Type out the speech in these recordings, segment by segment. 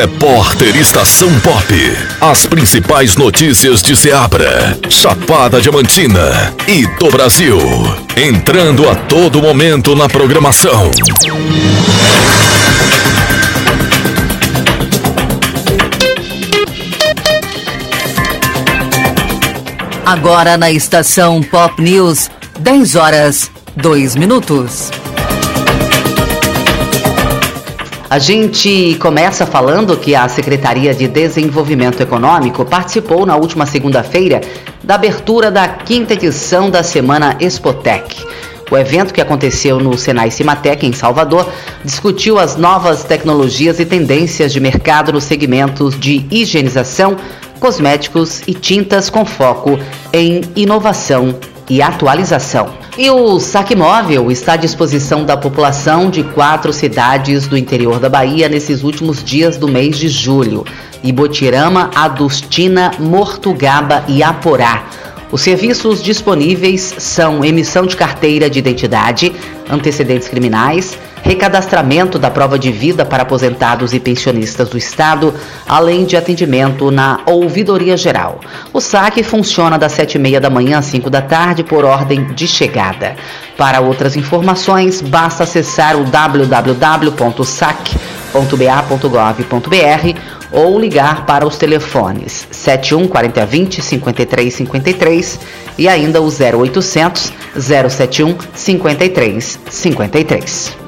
Repórter Estação Pop. As principais notícias de Ceabra, Chapada Diamantina e do Brasil. Entrando a todo momento na programação. Agora na estação Pop News, 10 horas, 2 minutos. A gente começa falando que a Secretaria de Desenvolvimento Econômico participou na última segunda-feira da abertura da quinta edição da Semana Expotec. O evento que aconteceu no Senai Cimatec, em Salvador, discutiu as novas tecnologias e tendências de mercado nos segmentos de higienização, cosméticos e tintas com foco em inovação e atualização. E o saque móvel está à disposição da população de quatro cidades do interior da Bahia nesses últimos dias do mês de julho: Ibotirama, Adustina, Mortugaba e Aporá. Os serviços disponíveis são emissão de carteira de identidade, antecedentes criminais, recadastramento da prova de vida para aposentados e pensionistas do Estado, além de atendimento na ouvidoria geral. O saque funciona das 7h30 da manhã às 5 da tarde por ordem de chegada. Para outras informações, basta acessar o www.sac.ba.gov.br ou ligar para os telefones 71 40 20 53 53 e ainda o 0800 071 53 53.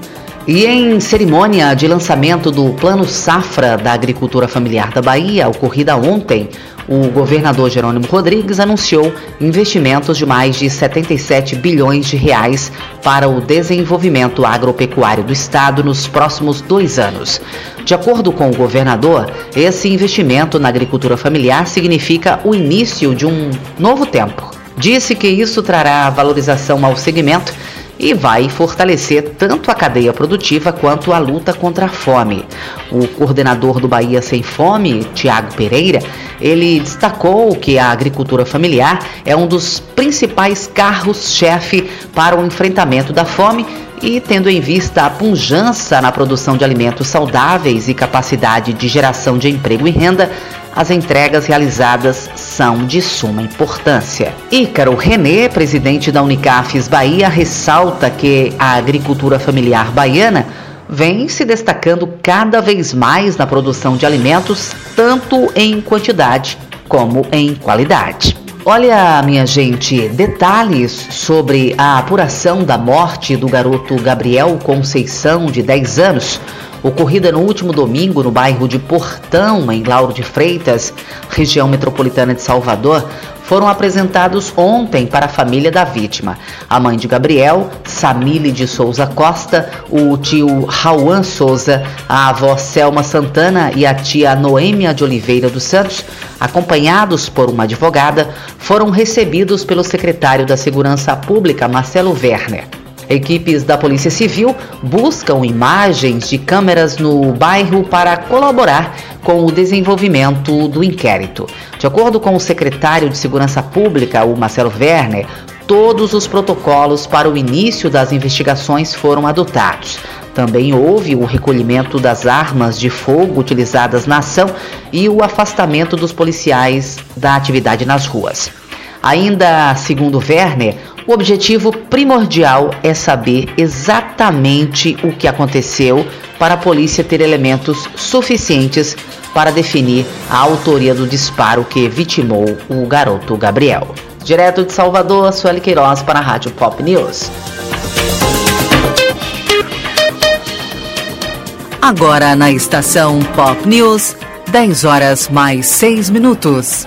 E em cerimônia de lançamento do Plano Safra da Agricultura Familiar da Bahia, ocorrida ontem, o governador Jerônimo Rodrigues anunciou investimentos de mais de 77 bilhões de reais para o desenvolvimento agropecuário do estado nos próximos dois anos. De acordo com o governador, esse investimento na agricultura familiar significa o início de um novo tempo. Disse que isso trará valorização ao segmento e vai fortalecer tanto a cadeia produtiva quanto a luta contra a fome. O coordenador do Bahia Sem Fome, Tiago Pereira, ele destacou que a agricultura familiar é um dos principais carros-chefe para o enfrentamento da fome e tendo em vista a pujança na produção de alimentos saudáveis e capacidade de geração de emprego e renda, as entregas realizadas são de suma importância. Ícaro Renê, presidente da Unicafes Bahia, ressalta que a agricultura familiar baiana vem se destacando cada vez mais na produção de alimentos, tanto em quantidade como em qualidade. Olha, minha gente, detalhes sobre a apuração da morte do garoto Gabriel Conceição, de 10 anos, ocorrida no último domingo no bairro de Portão, em Lauro de Freitas, região metropolitana de Salvador, foram apresentados ontem para a família da vítima. A mãe de Gabriel, Samile de Souza Costa, o tio Rauan Souza, a avó Selma Santana e a tia Noêmia de Oliveira dos Santos, acompanhados por uma advogada, foram recebidos pelo secretário da Segurança Pública, Marcelo Werner. Equipes da Polícia Civil buscam imagens de câmeras no bairro para colaborar com o desenvolvimento do inquérito. De acordo com o secretário de Segurança Pública, o Marcelo Werner, todos os protocolos para o início das investigações foram adotados. Também houve o recolhimento das armas de fogo utilizadas na ação e o afastamento dos policiais da atividade nas ruas. Ainda segundo Werner, o objetivo primordial é saber exatamente o que aconteceu para a polícia ter elementos suficientes para definir a autoria do disparo que vitimou o garoto Gabriel. Direto de Salvador, Sueli Queiroz para a Rádio Pop News. Agora na estação Pop News, 10 horas mais 6 minutos.